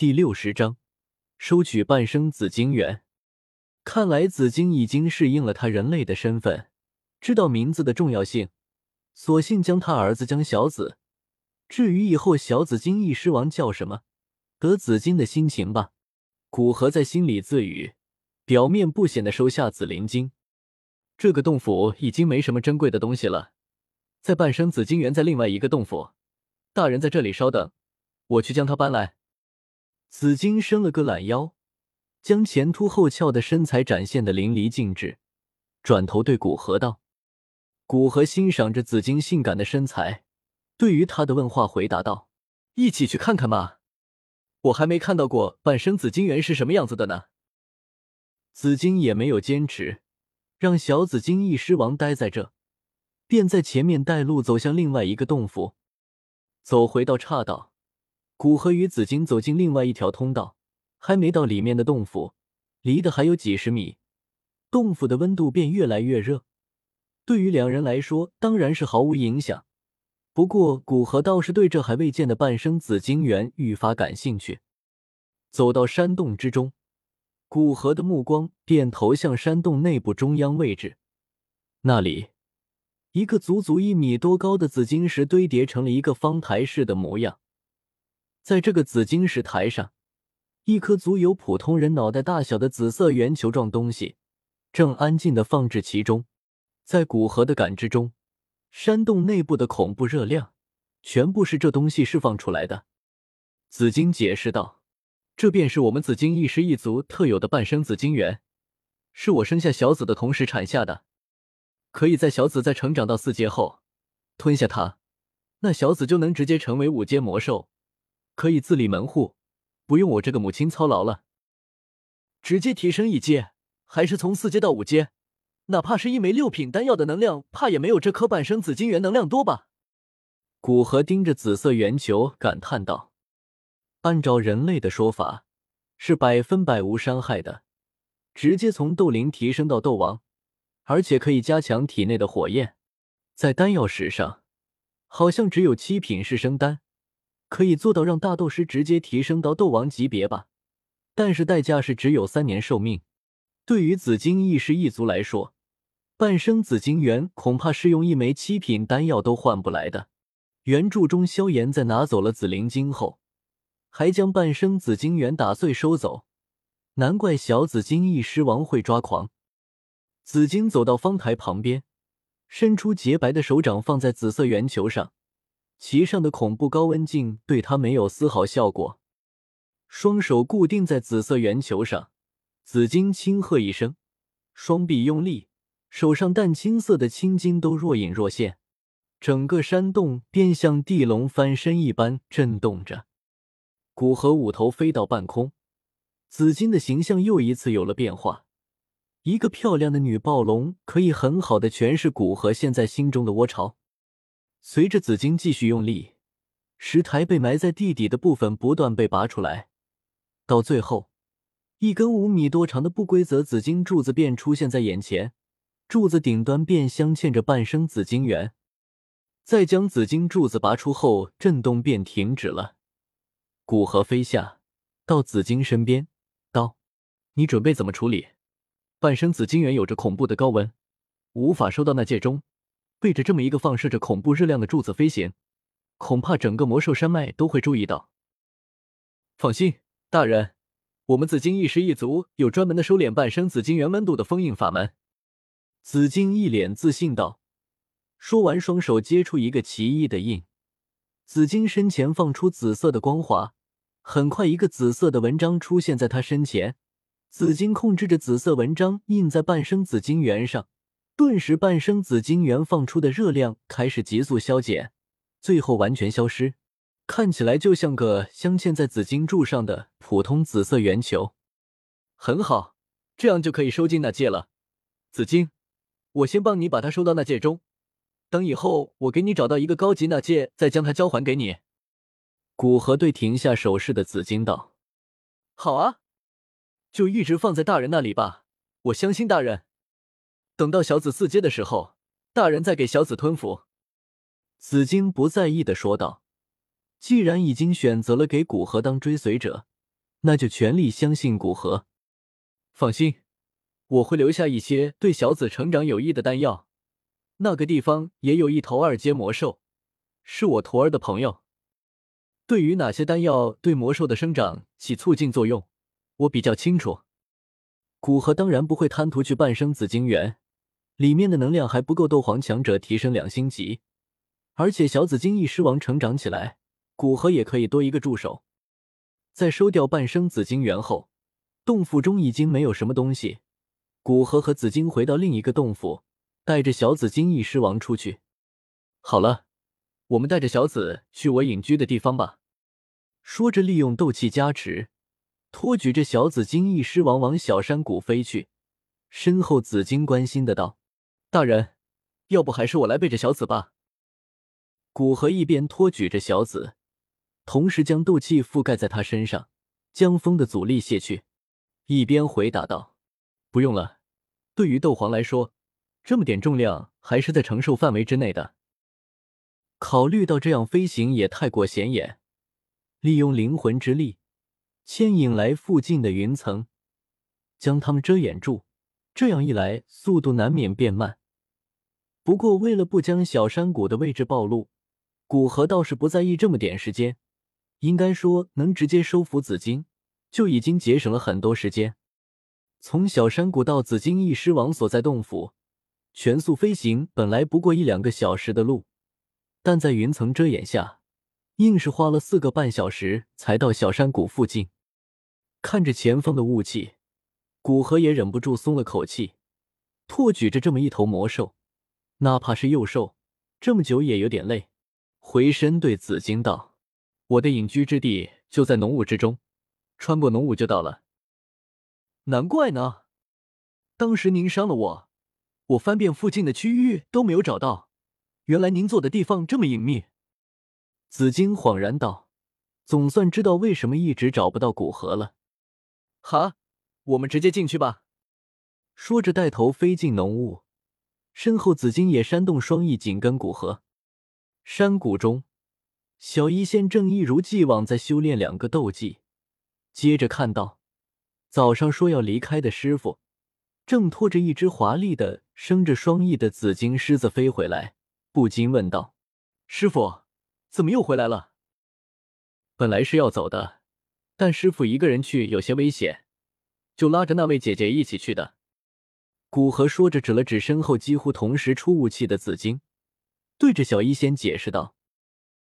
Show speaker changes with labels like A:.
A: 第六十章，收取半生紫晶元。看来紫晶已经适应了他人类的身份，知道名字的重要性，索性将他儿子将小紫。至于以后小紫金翼狮王叫什么，得紫金的心情吧。古河在心里自语，表面不显的收下紫灵晶。这个洞府已经没什么珍贵的东西了，在半生紫晶元在另外一个洞府，大人在这里稍等，我去将它搬来。紫金伸了个懒腰，将前凸后翘的身材展现的淋漓尽致，转头对古河道：“古河欣赏着紫金性感的身材，对于他的问话回答道：‘一起去看看吧，我还没看到过半生紫金元是什么样子的呢。’紫金也没有坚持，让小紫金翼狮王待在这，便在前面带路走向另外一个洞府，走回到岔道。”古河与紫金走进另外一条通道，还没到里面的洞府，离得还有几十米，洞府的温度便越来越热。对于两人来说，当然是毫无影响。不过，古河倒是对这还未见的半生紫金元愈发感兴趣。走到山洞之中，古河的目光便投向山洞内部中央位置，那里，一个足足一米多高的紫金石堆叠成了一个方台式的模样。在这个紫金石台上，一颗足有普通人脑袋大小的紫色圆球状东西正安静的放置其中。在古河的感知中，山洞内部的恐怖热量全部是这东西释放出来的。紫金解释道：“这便是我们紫金一师一族特有的半生紫金元，是我生下小紫的同时产下的。可以在小紫在成长到四阶后吞下它，那小紫就能直接成为五阶魔兽。”可以自立门户，不用我这个母亲操劳了。直接提升一阶，还是从四阶到五阶？哪怕是一枚六品丹药的能量，怕也没有这颗半生紫金元能量多吧？古河盯着紫色圆球，感叹道：“按照人类的说法，是百分百无伤害的，直接从斗灵提升到斗王，而且可以加强体内的火焰。在丹药史上，好像只有七品是生丹。”可以做到让大斗师直接提升到斗王级别吧，但是代价是只有三年寿命。对于紫金翼狮一族来说，半生紫金元恐怕是用一枚七品丹药都换不来的。原著中，萧炎在拿走了紫灵晶后，还将半生紫金元打碎收走，难怪小紫金翼狮王会抓狂。紫金走到方台旁边，伸出洁白的手掌放在紫色圆球上。其上的恐怖高温镜对他没有丝毫效果，双手固定在紫色圆球上，紫金轻喝一声，双臂用力，手上淡青色的青筋都若隐若现，整个山洞便像地龙翻身一般震动着。古河五头飞到半空，紫金的形象又一次有了变化，一个漂亮的女暴龙可以很好的诠释古河现在心中的窝巢。随着紫金继续用力，石台被埋在地底的部分不断被拔出来，到最后，一根五米多长的不规则紫金柱子便出现在眼前，柱子顶端便镶嵌着半生紫金元。再将紫金柱子拔出后，震动便停止了。古河飞下到紫金身边，道：“你准备怎么处理？半生紫金元有着恐怖的高温，无法收到那界中。”背着这么一个放射着恐怖热量的柱子飞行，恐怕整个魔兽山脉都会注意到。放心，大人，我们紫金翼狮一族有专门的收敛半生紫金元温度的封印法门。紫金一脸自信道。说完，双手接出一个奇异的印，紫金身前放出紫色的光华，很快，一个紫色的纹章出现在他身前。紫金控制着紫色纹章印在半生紫金元上。顿时，半生紫金元放出的热量开始急速消减，最后完全消失，看起来就像个镶嵌在紫金柱上的普通紫色圆球。很好，这样就可以收进那戒了。紫金，我先帮你把它收到那戒中，等以后我给你找到一个高级那戒，再将它交还给你。古河对停下手势的紫金道：“好啊，就一直放在大人那里吧，我相信大人。”等到小紫四阶的时候，大人再给小紫吞服。”紫金不在意的说道。“既然已经选择了给古河当追随者，那就全力相信古河。放心，我会留下一些对小紫成长有益的丹药。那个地方也有一头二阶魔兽，是我徒儿的朋友。对于哪些丹药对魔兽的生长起促进作用，我比较清楚。古河当然不会贪图去半生紫晶园，里面的能量还不够斗皇强者提升两星级，而且小紫晶翼狮王成长起来，古河也可以多一个助手。在收掉半生紫晶园后，洞府中已经没有什么东西。古河和紫晶回到另一个洞府，带着小紫晶翼狮王出去。好了，我们带着小紫去我隐居的地方吧。说着，利用斗气加持，托举着小紫晶翼狮王往小山谷飞去。身后，紫晶关心的道：“大人，要不还是我来背着小紫吧？”古河一边托举着小紫。同时将斗气覆盖在他身上，将风的阻力卸去。一边回答道：“不用了，对于斗皇来说，这么点重量还是在承受范围之内的。考虑到这样飞行也太过显眼，利用灵魂之力牵引来附近的云层，将它们遮掩住。这样一来，速度难免变慢。不过，为了不将小山谷的位置暴露，古河倒是不在意这么点时间。”应该说，能直接收服紫金，就已经节省了很多时间。从小山谷到紫金翼狮王所在洞府，全速飞行本来不过一两个小时的路，但在云层遮掩下，硬是花了四个半小时才到小山谷附近。看着前方的雾气，古河也忍不住松了口气。托举着这么一头魔兽，哪怕是幼兽，这么久也有点累。回身对紫金道。我的隐居之地就在浓雾之中，穿过浓雾就到了。难怪呢，当时您伤了我，我翻遍附近的区域都没有找到，原来您坐的地方这么隐秘。紫金恍然道：“总算知道为什么一直找不到古河了。”哈，我们直接进去吧。说着，带头飞进浓雾，身后紫金也扇动双翼，紧跟古河。山谷中。小医仙正一如既往在修炼两个斗技，接着看到早上说要离开的师傅，正拖着一只华丽的生着双翼的紫金狮子飞回来，不禁问道：“师傅，怎么又回来了？”本来是要走的，但师傅一个人去有些危险，就拉着那位姐姐一起去的。古河说着，指了指身后几乎同时出雾气的紫金，对着小医仙解释道。